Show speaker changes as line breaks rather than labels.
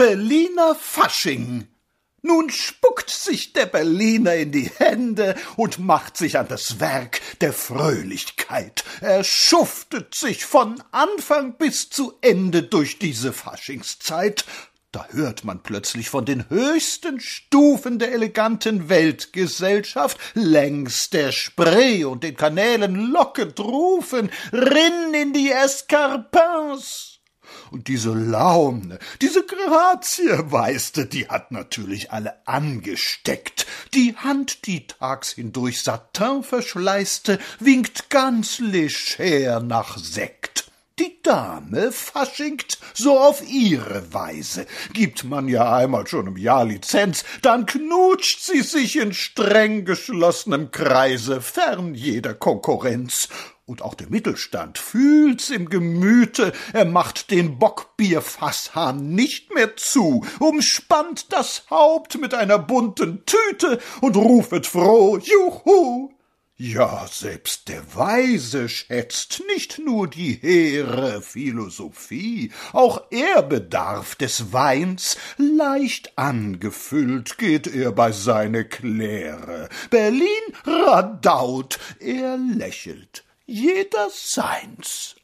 Berliner Fasching. Nun spuckt sich der Berliner in die Hände und macht sich an das Werk der Fröhlichkeit. Er schuftet sich von Anfang bis zu Ende durch diese Faschingszeit. Da hört man plötzlich von den höchsten Stufen der eleganten Weltgesellschaft längs der Spree und den Kanälen lockend rufen, rinn in die Escarpins! Und diese Laune, diese Grazie, weißte, die hat natürlich alle angesteckt. Die Hand, die tags hindurch Satin verschleißte, winkt ganz leger nach Sekt. Dame faschingt so auf ihre Weise. Gibt man ja einmal schon im Jahr Lizenz, dann knutscht sie sich in streng geschlossenem Kreise, fern jeder Konkurrenz. Und auch der Mittelstand fühlt's im Gemüte, er macht den Bockbierfasshahn nicht mehr zu, umspannt das Haupt mit einer bunten Tüte und rufet froh Juhu! Ja, selbst der Weise schätzt nicht nur die hehre Philosophie, auch er bedarf des Weins, leicht angefüllt geht er bei seine Kläre. Berlin radaut, er lächelt jeder seins.